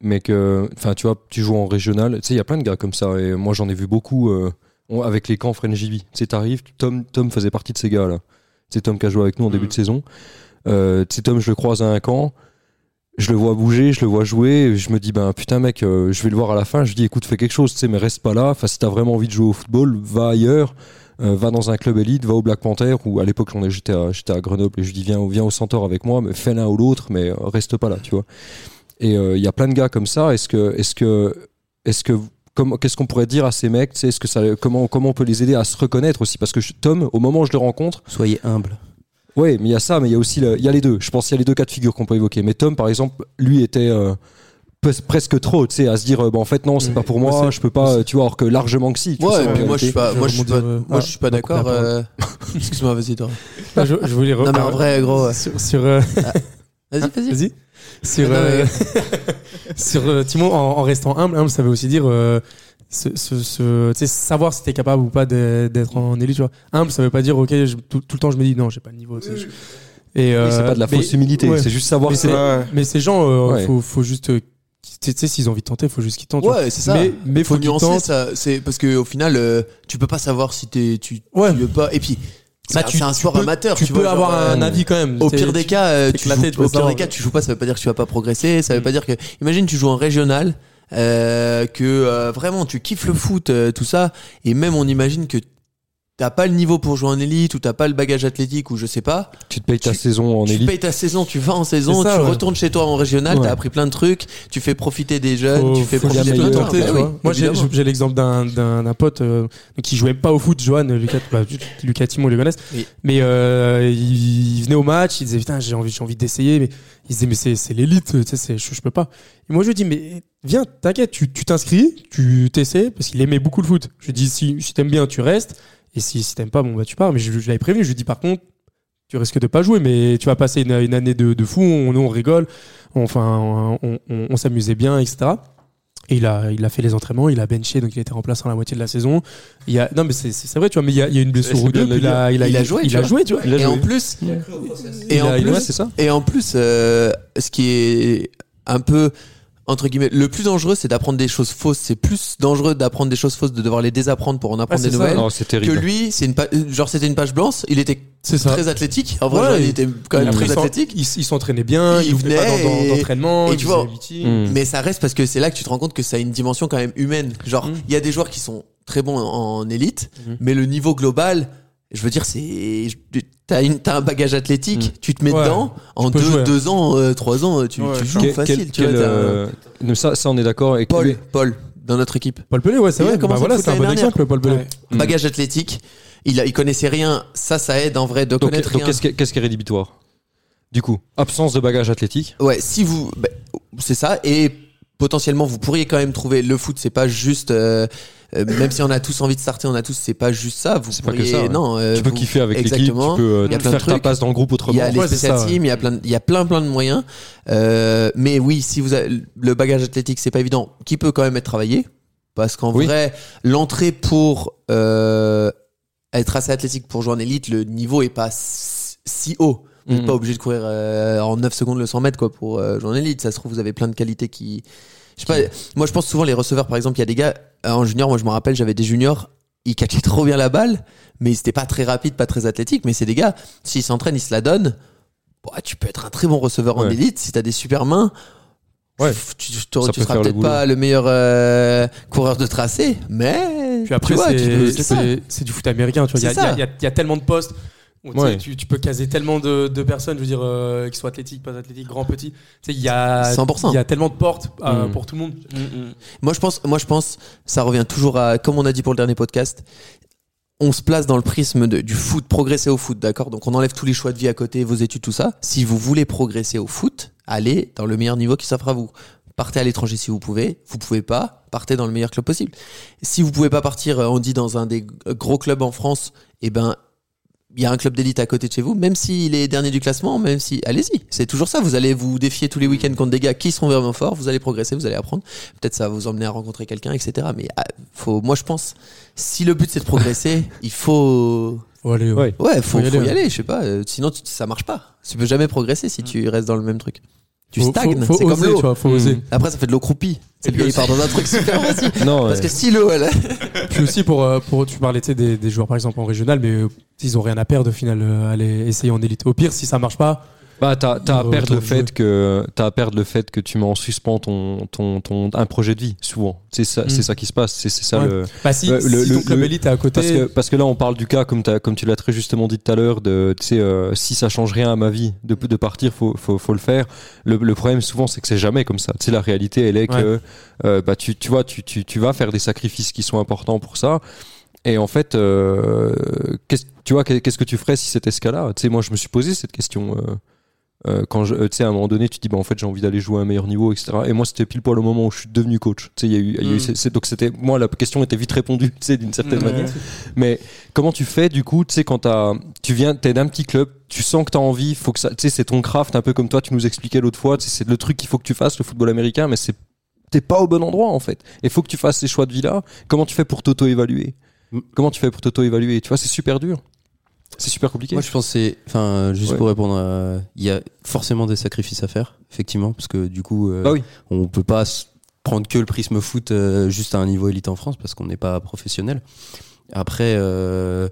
mais que, enfin, tu vois, tu joues en régional, tu sais, il y a plein de gars comme ça, et moi j'en ai vu beaucoup euh, on- avec les camps French JV. Tu sais, t'arrives, Tom, Tom faisait partie de ces gars-là. C'est Tom qui a joué avec nous en début Mhm. de saison. Euh, tu Tom, je le croise à un camp, je le vois bouger, je le vois jouer, je me dis, ben putain, mec, euh, je vais le voir à la fin, je lui dis, écoute, fais quelque chose, tu sais, mais reste pas là. Enfin, si t'as vraiment envie de jouer au football, va ailleurs. Euh, va dans un club élite, va au Black Panther, ou à l'époque j'étais à, j'étais à Grenoble et je lui dis viens, viens au Centaure avec moi, mais fais l'un ou l'autre, mais euh, reste pas là, tu vois. Et euh, il y a plein de gars comme ça. Est-ce que, est-ce que, est-ce que, qu'est-ce qu'on pourrait dire à ces mecs Est-ce que ça, comment, comment on peut les aider à se reconnaître aussi? Parce que je- Tom, au moment où je le rencontre, Soyez humble. Ouais, mais il y a ça, mais il y a aussi le- il y a les deux. Je pense qu'il y a les deux cas de figure qu'on peut évoquer. Mais Tom, par exemple, lui était euh, pres- presque trop, tu sais, à se dire, euh, bah, en fait, non, c'est pas pour Moi, je peux pas, tu vois, alors que largement que si. Ouais, en mais moi je suis pas, moi je suis pas, euh, moi ah, je suis pas donc, d'accord. euh, Excuse-moi, vas-y toi. Ah, je, je voulais Non mais en ah, vrai, gros. sur, sur, euh, Vas-y, vas-y. Vas-y. Sur, Non, euh, sur euh, Timon, en, en restant humble, humble, ça veut aussi dire euh, ce, ce, ce- tu sais, savoir si t'es capable ou pas d'être en élite. Tu vois. Humble, ça veut pas dire ok, je- tout, tout le temps je me dis non, j'ai pas le niveau. Et euh, Oui, c'est pas de la mais- fausse humilité, ouais. c'est juste savoir Mais que Mais ces gens, euh, Ouais. faut, faut juste, tu sais, s'ils ont envie de tenter, faut juste qu'ils tentent. Ouais, c'est ça. Mais, mais faut nuancer ça. C'est parce que au final, euh, tu peux pas savoir si t'es, tu, Ouais. tu veux pas. Et puis, Bah, c'est un sport peux- amateur. Tu, Tu, peux vois, avoir genre, un euh, avis quand même. Au pire des cas, euh, tu joues, au pire des cas, tu joues pas. Ça veut pas dire que tu vas pas progresser. Ça veut Mm. pas dire que. Imagine, tu joues en régional, euh, que euh, vraiment tu kiffes le foot, euh, tout ça, et même on imagine que t'as pas le niveau pour jouer en élite ou t'as pas le bagage athlétique ou je sais pas. Tu te payes ta Tu- saison en tu élite. payes ta saison, tu vas en saison, ça, tu ouais. retournes chez toi en régional, Ouais. t'as appris plein de trucs, tu fais profiter des jeunes, tu fais profiter plein de le trucs. Bah tu oui. Moi, j'ai l'exemple d'un- pote euh, qui jouait pas au foot, Johan, Lucas, bah, Lucas Timon, les connaissent. Oui. Mais euh, il, il venait au match, il disait putain, j'ai envie, j'ai envie d'essayer, mais il disait mais c'est l'élite, tu sais, je, je peux pas. Et moi je lui dis mais viens, t'inquiète, tu tu t'inscris, tu t'essaies parce qu'il aimait beaucoup le foot. Je lui dis si, si t'aimes bien, tu restes, et si si t'aimes pas, bon bah tu pars. Mais je, je l'avais prévenu, je lui dis par contre. Tu risques de pas jouer, mais tu vas passer une, une année de, de fou. On, on rigole, enfin, on, on- on s'amusait bien, etc. Et il a, il a fait les entraînements, il a benché, donc il était remplaçant la moitié de la saison. Il y a, non, mais c'est, vrai, tu vois, mais il y a, il y a une blessure ou deux, il a, il a, Il a joué, il tu a vois. joué, tu vois. Il a Et en joué. plus, et en plus, Ouais, ça. Et en plus, euh, ce qui est un peu entre guillemets le plus dangereux, c'est d'apprendre des choses fausses. C'est plus dangereux d'apprendre des choses fausses, de devoir les désapprendre pour en apprendre des ça. nouvelles. Non, c'est Que terrible. lui, c'est une pa- genre c'était une page blanche. Il était C'est ça. très athlétique. En vrai, Ouais, genre, il était quand même très s'en- athlétique. Il, il s'entraînait bien, il, Il venait pas et- d'entraînement, et tu vois. Mm. Mais ça reste parce que c'est là que tu te rends compte que ça a une dimension quand même humaine. Genre, Mm. il y a des joueurs qui sont très bons en, élite, Mhm. mais le niveau global, je veux dire, c'est t'as une t'as un bagage athlétique, tu te mets Ouais. dedans en deux, jouer. deux ans, euh, trois ans, tu, Ouais, tu je joues Quel- facile. quel- tu vois, euh, ça, ça, on est d'accord. Et Paul, Paul, dans notre équipe. Paul Pelé, ouais, c'est vrai. Bah voilà, c'est un bon exemple, Paul Pelé. Ouais. Mm. Bagage athlétique. Il, a, il connaissait rien. Ça, ça aide en vrai de Donc, connaître donc rien. qu'est-ce qui, est- qu'est-ce qui est rédhibitoire? Du coup, absence de bagage athlétique. Ouais, si vous, bah, c'est ça. Et potentiellement, vous pourriez quand même trouver le foot. C'est pas juste, euh, euh, même si on a tous envie de starter, on a tous, c'est pas juste ça. Vous C'est pas que pourriez, ça, ouais. non. euh, tu peux vous- kiffer avec l'équipe, tu exactement. peux euh, Il y a plein de faire ta place dans le groupe Il autrement. y a les Ouais, ça, teams, il y a plein, de- il y a plein, plein de moyens. Euh, mais oui, si vous avez le bagage athlétique, c'est pas évident, qui peut quand même être travaillé, parce qu'en Oui. vrai, l'entrée pour être assez athlétique pour jouer en élite, le niveau est pas si haut. Vous n'êtes Mhm. pas obligé de courir euh, en 9 secondes le 100 mètres quoi pour euh, jouer en élite. Ça se trouve, vous avez plein de qualités qui Je sais pas, moi je pense souvent les receveurs, par exemple, il y a des gars, euh, en junior, moi je me rappelle, j'avais des juniors, ils catchaient trop bien la balle, mais ils étaient pas très rapides, pas très athlétiques, mais c'est des gars, s'ils s'entraînent, ils se la donnent, bah, tu peux être un très bon receveur en élite, si t'as des super mains, Ouais. tu, tu, tu- tu seras peut-être pas le meilleur euh, coureur de tracé, mais Puis après, tu tu c'est- du foot américain. Tu vois, il y, y y a tellement de postes. Où, tu, sais, Ouais. tu, tu peux caser tellement de, de personnes, je veux dire, euh, qui soient athlétiques, pas athlétiques, grands, petits. Tu sais, il y a, 100%. il y a tellement de portes euh, Mm. pour tout le monde. Moi, je pense, moi, je pense, ça revient toujours à, comme on a dit pour le dernier podcast, on se place dans le prisme de- du foot, progresser au foot, d'accord? Donc, on enlève tous les choix de vie à côté, vos études, tout ça. Si vous voulez progresser au foot, allez dans le meilleur niveau qui s'offre à vous. Partez à l'étranger si vous pouvez. Vous pouvez pas, partez dans le meilleur club possible. Si vous pouvez pas partir, euh, on dit dans un des gros clubs en France, eh ben, il y a un club d'élite à côté de chez vous, même s'il est dernier du classement, même si, allez-y. C'est toujours ça. Vous allez vous défier tous les week-ends contre des gars qui seront vraiment forts. Vous allez progresser, vous allez apprendre. Peut-être ça va vous emmener à rencontrer quelqu'un, etc. Mais ah, faut, moi, je pense, si le but c'est de progresser, il faut, Faut aller, Ouais. ouais, faut, Faut y faut y aller. Je sais pas. euh, Sinon, tu- ça marche pas. Tu peux jamais progresser si tu restes dans le même truc. Tu Faut- stagnes. C'est comme l'eau. Mm. oser. Après, ça fait de l'eau croupie. C'est Et gars, puis il part dans un truc super aussi. Non, Parce ouais. que si l'eau, elle, Puis aussi pour, euh, pour tu parlais tu sais, des, des joueurs par exemple en régional, mais euh, ils ont rien à perdre au final, euh, aller essayer en élite. Au pire, si ça marche pas, Bah, t'as, t'as à perdre le fait que t'as à perdre le fait que tu mets en suspens ton, ton, ton un projet de vie souvent. C'est ça, Mm. c'est ça qui se passe. C'est, c'est ça Ouais. le. bah si, Ouais, le- si le- ton club le- élite est à côté, Parce que, parce que là, on parle du cas, comme, t'as- comme tu l'as très justement dit tout à l'heure, de, tu sais, euh, si ça change rien à ma vie de, de partir, faut, faut, faut le faire. Le, le problème, souvent, c'est que c'est jamais comme ça. Tu sais, la réalité, elle est que, euh, bah, tu, tu vois, tu, tu, tu vas faire des sacrifices qui sont importants pour ça. Et en fait, euh, qu'est-ce, tu vois, qu'est-ce que tu ferais si c'était ce cas-là? Tu sais, moi, je me suis posé cette question. euh, euh, quand je, euh, tu sais, à un moment donné, tu te dis, bah, en fait, j'ai envie d'aller jouer à un meilleur niveau, etc. Et moi, c'était pile poil au moment où je suis devenu coach. Tu sais, il y a eu, il y a eu Mm. donc c'était, moi, la question était vite répondue, tu sais, d'une certaine Ouais. manière. Mais comment tu fais du coup, tu sais, quand t'as, tu viens, t'es d'un petit club, tu sens que t'as envie, faut que ça, tu sais, c'est ton craft, un peu comme toi, tu nous expliquais l'autre fois, tu c'est le truc qu'il faut que tu fasses, le football américain, mais c'est, t'es pas au bon endroit en fait. Il faut que tu fasses ces choix de vie là. Comment tu fais pour t'auto-évaluer? Mm. Comment tu fais pour t'auto-évaluer? Tu vois, c'est super dur. C'est super compliqué. Moi, je pense que c'est, enfin, juste Ouais. pour répondre, à- il y a forcément des sacrifices à faire, effectivement, parce que du coup, euh, Bah oui. on peut pas prendre que le prisme foot euh, juste à un niveau élite en France parce qu'on n'est pas professionnel. Après, euh,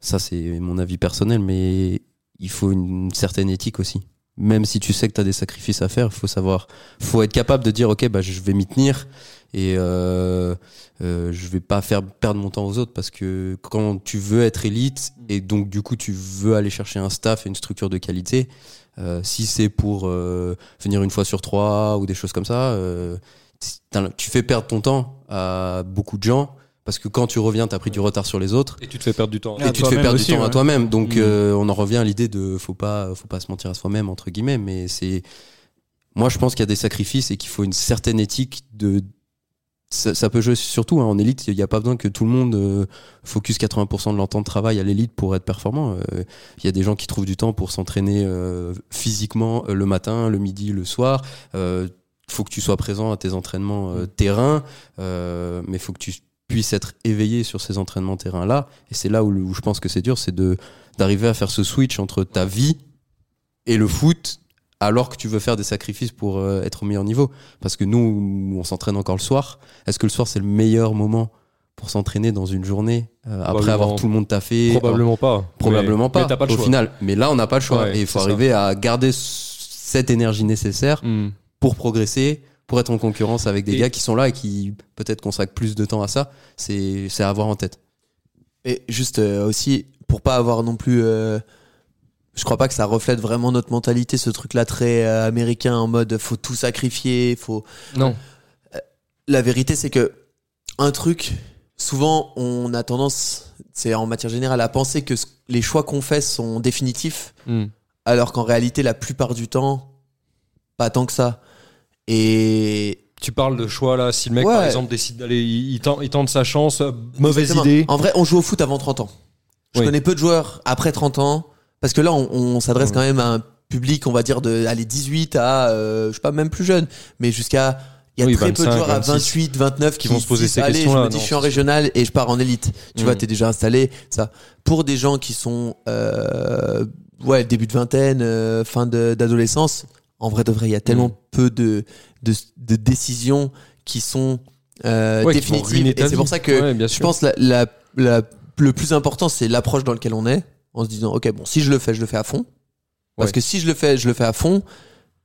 ça c'est mon avis personnel, mais il faut une certaine éthique aussi. Même si tu sais que tu as des sacrifices à faire, il faut savoir, faut être capable de dire ok, bah je vais m'y tenir et euh, euh, je vais pas faire perdre mon temps aux autres parce que quand tu veux être élite et donc du coup tu veux aller chercher un staff et une structure de qualité, euh, si c'est pour euh, venir une fois sur trois ou des choses comme ça, euh, t'as- tu fais perdre ton temps à beaucoup de gens parce que quand tu reviens, tu as pris du retard sur les autres Et tu te fais perdre du temps. Ah, et tu te fais perdre aussi, du temps à toi-même. Donc Mm. euh, on en revient à l'idée de faut pas faut pas se mentir à soi-même entre guillemets, mais c'est moi je pense qu'il y a des sacrifices et qu'il faut une certaine éthique de ça, peut jouer surtout hein, en élite, il n'y a pas besoin que tout le monde euh, focus 80% de leur de travail à l'élite pour être performant. Euh, Il y a des gens qui trouvent du temps pour s'entraîner euh, physiquement euh, le matin, le midi, le soir. Euh, faut que tu sois présent à tes entraînements terrain, mais faut que tu puisses être éveillé sur ces entraînements terrain là. Et c'est là où, où je pense que c'est dur, c'est de d'arriver à faire ce switch entre ta vie et le foot, alors que tu veux faire des sacrifices pour euh, être au meilleur niveau. Parce que nous, on s'entraîne encore le soir. Est-ce que le soir c'est le meilleur moment pour s'entraîner dans une journée euh, après avoir tout le monde taffé Probablement pas. Probablement Mais- pas. Mais pas le au choix. final, mais là on n'a pas le choix Ouais, et il faut ça. arriver à garder cette énergie nécessaire Mm. pour progresser, pour être en concurrence avec des Et- gars qui sont là et qui peut-être consacrent plus de temps à ça. C'est c'est à avoir en tête. Et juste euh, aussi, pour pas avoir non plus. euh, je crois pas que ça reflète vraiment notre mentalité, ce truc-là très euh, américain en mode faut tout sacrifier, faut. Non. La vérité, c'est que un truc, souvent, on a tendance, c'est en matière générale, à penser que ce- les choix qu'on fait sont définitifs, Mm. alors qu'en réalité, la plupart du temps, pas tant que ça. Et Tu parles de choix là, si le mec Ouais. par exemple décide d'aller, il, il tente, il tente sa chance, euh, mauvaise Exactement. idée. En vrai, on joue au foot avant 30 ans. Je Oui. connais peu de joueurs après 30 ans parce que là, on, on s'adresse Ouais. quand même à un public, on va dire de aller 18 à, euh, je sais pas, même plus jeune, mais jusqu'à il y a Oui, très peu de 25, joueurs à 26 28, 29 qui, qui vont se poser ces Allez, questions-là, Je me dis, non, je suis en régional et je pars en élite. Tu Mm. vois, t'es déjà installé. Ça. Pour des gens qui sont, euh, ouais, début de vingtaine, euh, fin d'adolescence, en vrai de vrai, il y a tellement Mm. peu de, de, de décisions qui sont euh, Ouais, définitives. Et c'est pour ça que Ouais, je pense la, la, la- le plus important, c'est l'approche dans laquelle on est, en se disant, ok, bon, si je le fais, je le fais à fond. Parce Ouais. que si je le fais, je le fais à fond.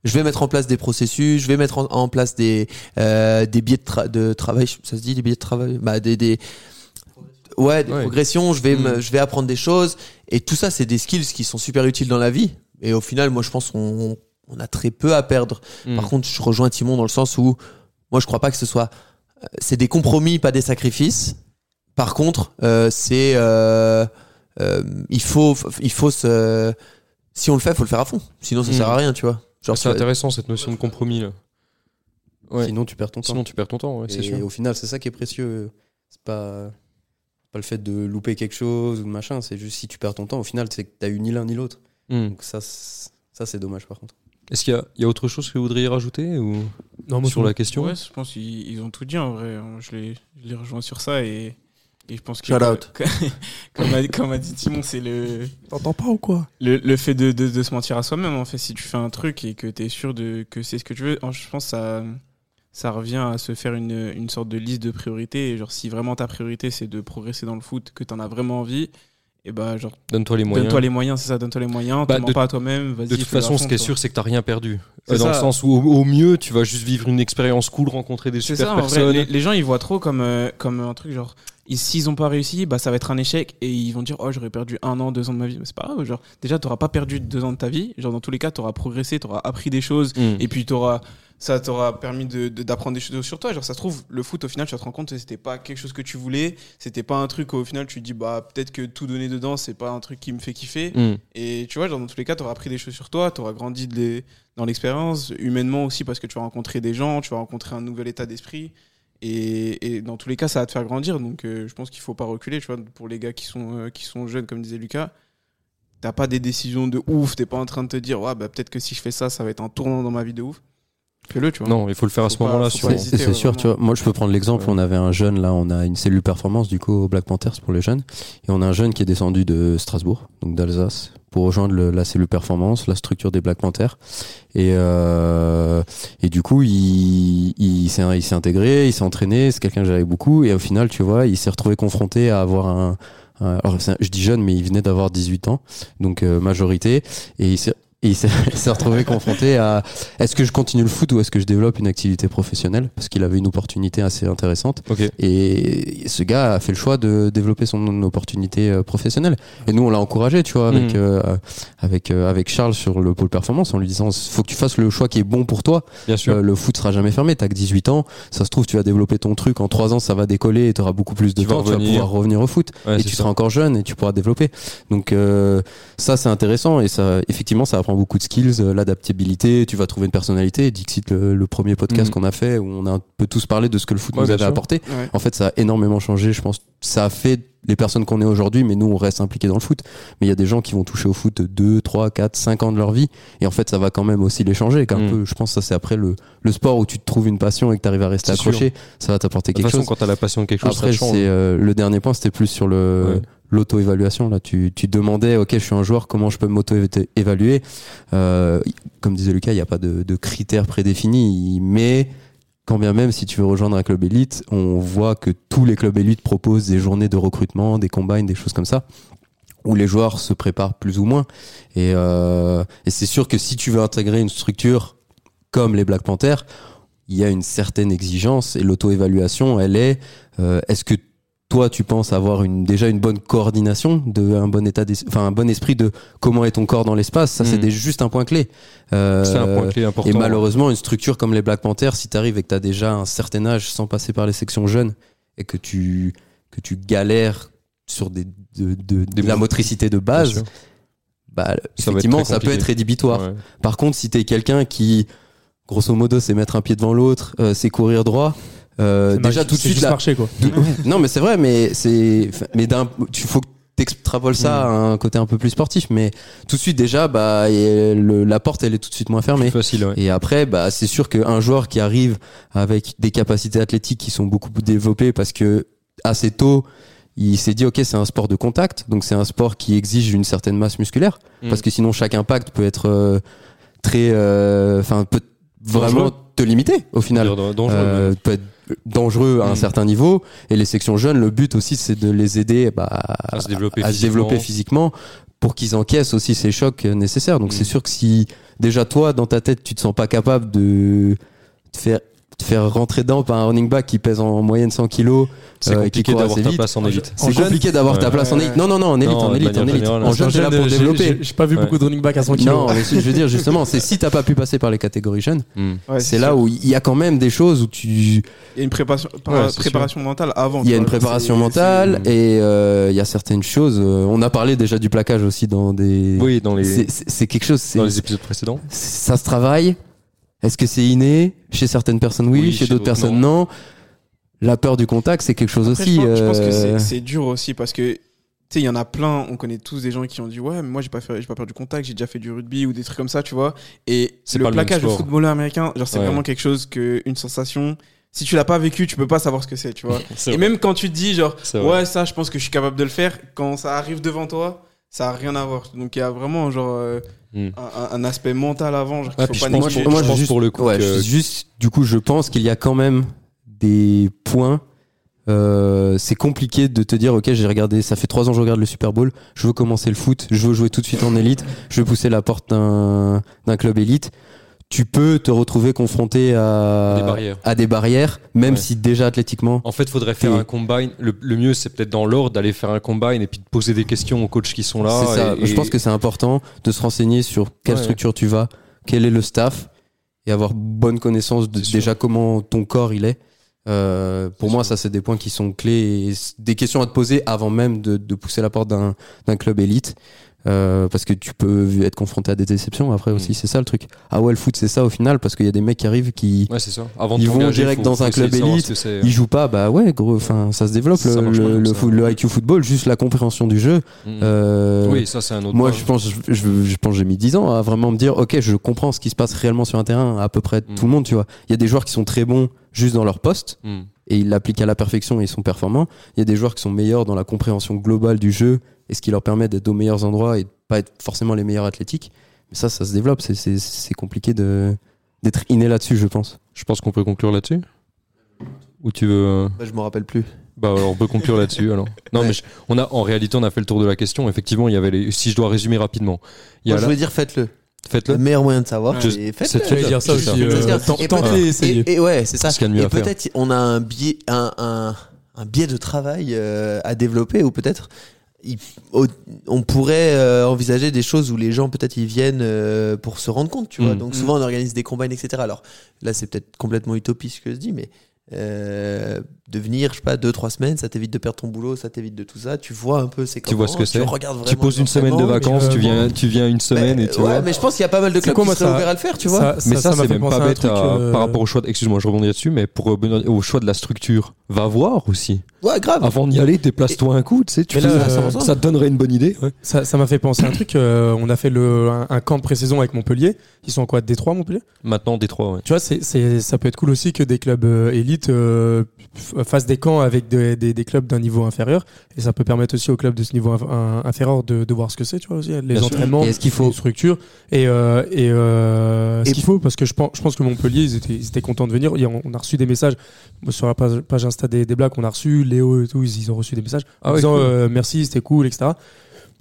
Je vais mettre en place des processus, je vais mettre en, en place des euh, des biais de, tra- de travail, ça se dit des biais de travail, bah des des ouais des Ouais. progressions. Je vais me- Mm. je vais apprendre des choses et tout ça c'est des skills qui sont super utiles dans la vie. Et au final, moi je pense qu'on on a très peu à perdre. Mm. Par contre, je rejoins Timon dans le sens où moi je crois pas que ce soit euh, c'est des compromis, pas des sacrifices. Par contre, euh, c'est euh, euh, il faut il faut se si on le fait, faut le faire à fond. Sinon, ça Mm. sert à rien, tu vois. Genre, c'est intéressant cette notion de compromis là. Ouais. Sinon, tu perds ton temps. Sinon, tu perds ton temps, ouais, c'est et sûr. au final, c'est ça qui est précieux. C'est pas, pas le fait de louper quelque chose ou de machin. C'est juste si tu perds ton temps, au final, c'est que t'as eu ni l'un ni l'autre. Mm. Donc ça, c'est- ça c'est dommage par contre. Est-ce qu'il y a, il y a autre chose que vous voudriez rajouter ou Non, moi, sur la question? Ouais, je pense qu'ils ils ont tout dit en vrai. Je les, je les rejoins sur ça et, et je pense que. Shout out. Comme a, comme a dit Timon, c'est le, T'entends pas ou quoi le, le fait de, de, de se mentir à soi-même. En fait, si tu fais un truc et que tu es sûr de, que c'est ce que tu veux, je pense que ça, ça revient à se faire une, une sorte de liste de priorités. Et genre, si vraiment ta priorité c'est de progresser dans le foot, que tu en as vraiment envie, et bah, genre, Donne-toi les moyens. donne-toi les moyens, c'est ça, donne-toi les moyens, Bah, de- pas à toi-même, vas-y. De toute façon, ce qui est sûr, c'est que t'as rien perdu. Euh, dans le sens où, au, au mieux, tu vas juste vivre une expérience cool, rencontrer des super ça, en vrai, personnes. les, les gens ils voient trop comme, euh, comme un truc genre ils- s'ils ont pas réussi, bah ça va être un échec et ils vont dire oh j'aurais perdu un an, deux ans de ma vie. Mais c'est pas grave, genre déjà t'auras pas perdu deux ans de ta vie, genre dans tous les cas t'auras progressé, t'auras appris des choses Mm. et puis t'auras ça t'aura permis de, de- d'apprendre des choses sur toi. Genre ça se trouve le foot au final tu vas te rendre compte que c'était pas quelque chose que tu voulais, c'était pas un truc où, au final tu te dis bah peut-être que tout donner dedans c'est pas un truc qui me fait kiffer. Mm. Et tu vois, genre, dans tous les cas, tu auras appris des choses sur toi, tu auras grandi de les- dans l'expérience, humainement aussi, parce que tu vas rencontrer des gens, tu vas rencontrer un nouvel état d'esprit. Et, et dans tous les cas, ça va te faire grandir. Donc, euh, je pense qu'il faut pas reculer. Tu vois, pour les gars qui sont, euh, qui sont jeunes, comme disait Lucas, t'as pas des décisions de ouf. T'es pas en train de te dire, ouais, bah, peut-être que si je fais ça, ça va être un tournant dans ma vie de ouf. Fais-le, tu vois. Non, il faut le faire à ce moment-là. sur- C'est sûr, tu vois. Moi, je peux prendre l'exemple. Ouais. On avait un jeune là, on a une cellule performance du coup au Black Panthers pour les jeunes, et on a un jeune qui est descendu de Strasbourg, donc d'Alsace, pour rejoindre le- la cellule performance, la structure des Black Panthers. Et euh, et du coup, il il s'est il s'est intégré, il s'est entraîné. C'est quelqu'un que j'avais beaucoup, et au final, tu vois, il s'est retrouvé confronté à avoir un un- alors, un- je dis jeune, mais il venait d'avoir 18 ans, donc euh, majorité, et il s'est et il s'est retrouvé confronté à est-ce que je continue le foot ou est-ce que je développe une activité professionnelle? Parce qu'il avait une opportunité assez intéressante Ok. et ce gars a fait le choix de développer son opportunité euh, professionnelle et nous on l'a encouragé tu vois avec Mhm. euh, avec euh, avec Charles sur le pôle performance en lui disant faut que tu fasses le choix qui est bon pour toi Bien sûr. Euh, le foot sera jamais fermé t'as que 18 ans ça se trouve tu vas développer ton truc en 3 ans ça va décoller et tu auras beaucoup plus de Tu vas temps tu vas pouvoir revenir au foot Ouais, et tu ça. seras encore jeune et tu pourras développer. Donc euh, ça c'est intéressant et ça effectivement ça apprend beaucoup de skills, euh, l'adaptabilité, tu vas trouver une personnalité. Dixit le, le premier podcast Mhm. qu'on a fait où on a un peu tous parlé de ce que le foot Ouais, nous avait sûr. apporté. Ouais. En fait ça a énormément changé, je pense. Ça a fait les personnes qu'on est aujourd'hui, mais nous on reste impliqués dans le foot. Mais il y a des gens qui vont toucher au foot 2, 3, 4, 5 ans de leur vie et en fait ça va quand même aussi les changer. Mhm. peu, je pense que ça c'est après le, le sport où tu te trouves une passion et que tu arrives à rester accroché, ça va t'apporter De toute quelque façon, chose. quand t'as la passion de quelque chose, Après, ça te change. c'est euh, le dernier point, c'était plus sur le Ouais. L'auto-évaluation. Là, tu, demandais, ok, je suis un joueur, comment je peux m'auto-évaluer euh, Comme disait Lucas, il n'y a pas de, critères prédéfinis, mais quand bien même, si tu veux rejoindre un club élite, on voit que tous les clubs élites proposent des journées de recrutement, des combines, des choses comme ça où les joueurs se préparent plus ou moins. Et, euh, c'est sûr que si tu veux intégrer une structure comme les Black Panthers, il y a une certaine exigence et l'auto-évaluation, elle est euh, est-ce que toi tu penses avoir une déjà une bonne coordination de un bon état enfin un bon esprit de comment est ton corps dans l'espace ça c'est Mm. des- juste un point clé Euh, C'est un point clé important. et malheureusement une structure comme les Black Panthers si tu arrives et que tu as déjà un certain âge sans passer par les sections jeunes et que tu que tu galères sur des de, de- Des de la motricité de base bah Ça effectivement ça peut être rédhibitoire Ouais. par contre, si t'es quelqu'un qui, grosso modo, c'est mettre un pied devant l'autre, euh, c'est courir droit, euh, déjà tout de c'est suite juste là. marcher, quoi. non, mais c'est vrai, mais c'est, mais d'un, tu faut que t'extrapoles ça à un côté un peu plus sportif, mais tout de suite déjà, bah, et le- la porte elle est tout de suite moins fermée. Facile, ouais. Et après, bah, c'est sûr qu'un joueur qui arrive avec des capacités athlétiques qui sont beaucoup plus développées parce que assez tôt, il s'est dit, ok, c'est un sport de contact, donc c'est un sport qui exige une certaine masse musculaire, Mm. parce que sinon chaque impact peut être euh, très, euh, enfin peut vraiment Dangereux. te limiter au final. Dangereux, Euh, peut être dangereux à un Mm. certain niveau et les sections jeunes le but aussi c'est de les aider bah, À se développer à se physiquement. développer physiquement pour qu'ils encaissent aussi ces chocs nécessaires donc Mm. c'est sûr que si déjà toi dans ta tête tu te sens pas capable de te faire te faire rentrer dedans par un running back qui pèse en moyenne 100 kilos C'est euh, et qui compliqué d'avoir ta place en élite. c'est compliqué d'avoir ta place en élite non non non en élite Non, en élite en élite en jeune t'es là pour j'ai- développer j'ai- pas vu Ouais. beaucoup de running back à 100 kilos. non mais je veux dire justement c'est si t'as pas pu passer par les catégories jeunes Hmm. Ouais, c'est là sûr. où il y a quand même des choses où tu il y a une préparation, Ouais, c'est préparation mentale avant. Il y a une préparation mentale c'est- et euh, il y a certaines choses. euh, on a parlé déjà du plaquage aussi dans des. Oui, dans les, C'est- quelque chose. dans les épisodes précédents. Ça se travaille. Est-ce que c'est inné Chez certaines personnes, oui. Oui, chez chez d'autres personnes, non. La peur du contact, c'est quelque chose Après, aussi. je pense, je pense que euh, c'est- dur aussi parce que tu sais, il y en a plein, on connaît tous des gens qui ont dit ouais, mais moi j'ai pas fait, j'ai pas peur du contact, j'ai déjà fait du rugby ou des trucs comme ça, tu vois. Et C'est le plaquage de footballeur américain, genre c'est Ouais. vraiment quelque chose que une sensation. Si tu l'as pas vécu, tu peux pas savoir ce que c'est, tu vois. Et vrai. même quand tu te dis genre ouais, ça, je pense que je suis capable de le faire, quand ça arrive devant toi, ça a rien à voir. Donc il y a vraiment genre euh, Hmm. un, un aspect mental avant, genre qu'il Ouais, faut pas je pense moi, je pense juste- pour le coup ouais, que- je- juste, du coup, je pense qu'il y a quand même des points. euh, c'est compliqué de te dire ok j'ai regardé ça fait trois ans que je regarde le Super Bowl je veux commencer le foot je veux jouer tout de suite en élite je veux pousser la porte d'un d'un club élite tu peux te retrouver confronté à Des barrières. à des barrières même Ouais. si déjà athlétiquement En fait, il faudrait faire un combine. Le, le mieux, c'est peut-être dans l'ordre d'aller faire un combine et puis de poser des questions aux coachs qui sont là. c'est ça et- je pense que c'est important de se renseigner sur quelle Ouais. structure tu vas quel est le staff et avoir bonne connaissance de sûr. déjà comment ton corps il est Euh, pour moi sûr. ça c'est des points qui sont clés et des questions à te poser avant même de, de pousser la porte d'un club élite Euh, parce que tu peux être confronté à des déceptions après aussi Mm. c'est ça le truc ah ouais le foot c'est ça au final parce qu'il y a des mecs qui arrivent qui Ouais, ça. Avant Ils vont direct dans un club élite, c'est. ils jouent pas bah ouais gros enfin ça se développe Ça le, le, comme le, ça. foot- le IQ football juste la compréhension du jeu Hmm. euh, Oui, ça, c'est un autre. moi, point. je pense, je, je, je pense, j'ai mis 10 ans à vraiment me dire, ok, je comprends ce qui se passe réellement sur un terrain, à peu près Mm. tout le monde, tu vois. Il y a des joueurs qui sont très bons juste dans leur poste. Et ils l'appliquent à la perfection et ils sont performants. Il y a des joueurs qui sont meilleurs dans la compréhension globale du jeu et ce qui leur permet d'être aux meilleurs endroits et de pas être forcément les meilleurs athlétiques. Mais ça, ça se développe. C'est, compliqué d'être inné là-dessus, je pense. Je pense qu'on peut conclure là-dessus. Ou tu veux. euh, Bah, je me rappelle plus. Bah alors on peut conclure là-dessus alors. Non Ouais. mais je- on a en réalité on a fait le tour de la question. Effectivement il y avait les. Si je dois résumer rapidement, il y a Moi, je la- veux dire, faites-le. Faites-le. Le meilleur moyen de savoir, Je- c'est c'est faites-le. J'allais dire ça C'est aussi. euh, tant- et Tentez, peut-être- essayez. Et, et ouais, c'est ça. Ce qu'il y a de mieux et à faire. peut-être on a un biais, un, un, un biais de travail euh, à développer ou peut-être il- au- on pourrait euh, envisager des choses où les gens peut-être ils viennent euh, pour se rendre compte, tu vois. Mm. Donc souvent on organise des combines, etc. Alors là c'est peut-être complètement utopiste ce que je dis, mais euh, de venir, je sais pas, deux trois semaines, ça t'évite de perdre ton boulot, ça t'évite de tout ça. Tu vois un peu c'est Tu vois ce que c'est. Tu poses une semaine de vacances, mais, tu euh, viens, tu viens une semaine mais- et tu ouais, vois. mais je pense qu'il y a pas mal de C'est clubs quoi, qui moi, seraient ça- ouverts à le faire, tu vois. Ça- Mais ça, m'a c'est fait même penser pas bête à- euh, par rapport au choix. de- Excuse-moi, je rebondis là-dessus, mais pour revenir au choix de la structure, va voir aussi. Ouais, grave. Avant d'y aller, déplace-toi un coup, tu sais. Tu fais- ça, euh, ça te donnerait une bonne idée. ouais. Ça ça m'a fait penser à un truc. euh, on a fait le, un, un camp de pré-saison avec Montpellier. Ils sont en quoi Détroit, Montpellier? Maintenant, Détroit, ouais. Tu vois, c'est, c'est, ça peut être cool aussi que des clubs euh, élites euh, f- fassent des camps avec des, des, des clubs d'un niveau inférieur. Et ça peut permettre aussi aux clubs de ce niveau inférieur de, de voir ce que c'est, tu vois, aussi, les Bien entraînements, Et est-ce qu'il faut- les structures et, euh, et euh, ce Et- qu'il faut, parce que je pense, je pense que Montpellier, ils étaient, ils étaient contents de venir. A- On a reçu des messages sur la page, page Insta des, des Blacks, on a reçu Léo et tout, ils, ils ont reçu des messages Ah en ouais, disant cool. euh, merci, c'était cool, etc.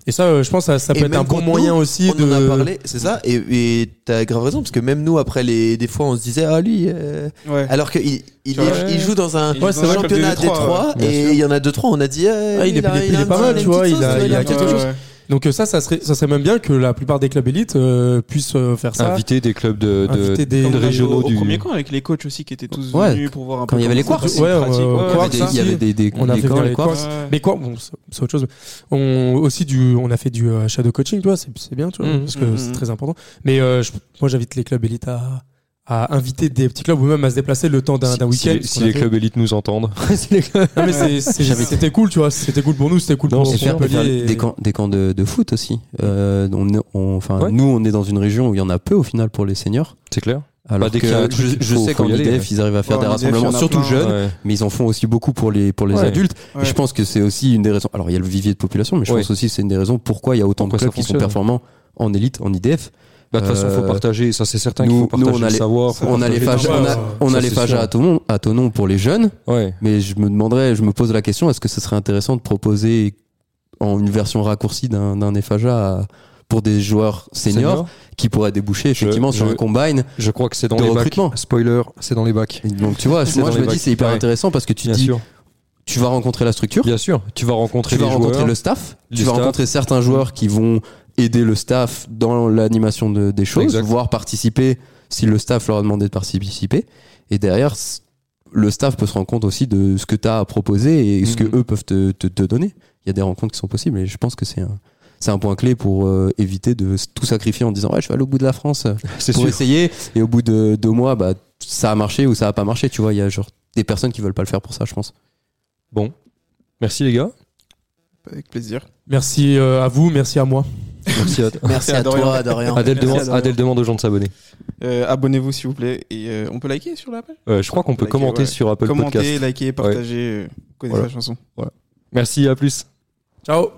Et ça, euh, je pense, que ça, ça Et peut être un bon moyen nous, aussi on de. en a parlé, c'est ça. Et t'as grave raison parce que même nous après les des fois on se disait ah lui euh, Ouais. alors qu'il il, il, Ouais. il joue dans un Ouais, championnat Détroit, Détroit bien et il y en a deux trois on a dit ah, Ah, il est- a- il est pas mal, tu vois, il a- quelque chose. Donc euh, ça, ça serait, ça serait même bien que la plupart des clubs élites euh, puissent euh, faire ça. Inviter des clubs de, de, des- de régionaux au, au du. premier camp avec les coachs aussi qui étaient tous Ouais. venus pour voir un Quand peu il y avait les c'est Ouais, Ouais, Il y quarks, avait des- des, On a des fait camps, les. Ouais. Mais quoi, bon, c'est autre chose. On aussi du, on a fait du euh, shadow coaching, tu vois, c'est bien, tu vois, Mhm. parce que c'est très important. Mais euh, je- moi, j'invite les clubs élites à, à inviter des petits clubs ou même à se déplacer le temps d'un Si, d'un si week-end. si a les clubs élites nous entendent. Si les clubs- Non, mais c'est- c'est- c'était cool, tu vois, c'était cool pour nous, c'était cool Non, pour, pour Montpellier. et- des camps, des camps de, de foot aussi. Euh, on, enfin, Ouais. nous, on est dans une région où il y en a peu au final pour les seniors. C'est clair. Alors Bah, que a je, truc, je faut- sais qu'en IDF, ouais. ils arrivent à faire Ouais, des y rassemblements, surtout plein. jeunes, Ouais. mais ils en font aussi beaucoup pour les, pour les Ouais. adultes. Ouais. Et je pense que c'est aussi une des raisons. Alors, il y a le vivier de population, mais je pense aussi que c'est une des raisons pourquoi il y a autant Pourquoi de clubs qui sont performants en élite, en IDF. Bah, de toute façon, faut Euh, partager. Ça, c'est certain nous- qu'il faut nous, partager on a le les- savoir. On a les fajas, tout on a, Ouais, on ça, a les fajas à Tonon, à Tonon pour les jeunes, Ouais. mais je me demanderais, je me pose la question, est-ce que ce serait intéressant de proposer en une version raccourcie d'un d'un pour des joueurs seniors Senior. qui pourraient déboucher effectivement Je- sur je- un combine. Je crois que c'est dans les recrutement. bacs. Spoiler, c'est dans les bacs. Donc tu vois, moi je me dis c'est hyper Ouais. intéressant parce que tu Bien dis sûr. tu vas rencontrer la structure, Bien sûr. Tu vas rencontrer tu vas les rencontrer joueurs. le staff, tu vas staff. rencontrer certains joueurs qui vont aider le staff dans l'animation de, des choses, Exact. voire participer si le staff leur a demandé de participer. Et derrière, le staff peut se rendre compte aussi de ce que tu as à proposer et ce Mhm. que eux peuvent te, te, te donner. Il y a des rencontres qui sont possibles et je pense que c'est un, c'est un point clé pour euh, éviter de tout sacrifier en disant ouais je vais aller au bout de la France euh, C'est pour sûr. essayer et au bout de deux mois bah ça a marché ou ça a pas marché tu vois il y a genre des personnes qui veulent pas le faire pour ça je pense Bon. Merci les gars. Avec plaisir. Merci euh, à vous, merci à moi. Merci à Merci à Dorian. toi, Dorian. Adèle Merci demande, à Dorian. Adèle demande aux gens de s'abonner. Euh, Abonnez-vous s'il vous plaît. Et euh, on peut liker sur la page Euh, je crois qu'on peut commenter ouais. sur Apple Commentez, Podcast. likez, partagez. euh, connaissez Voilà. la chanson. Merci, à plus. Ciao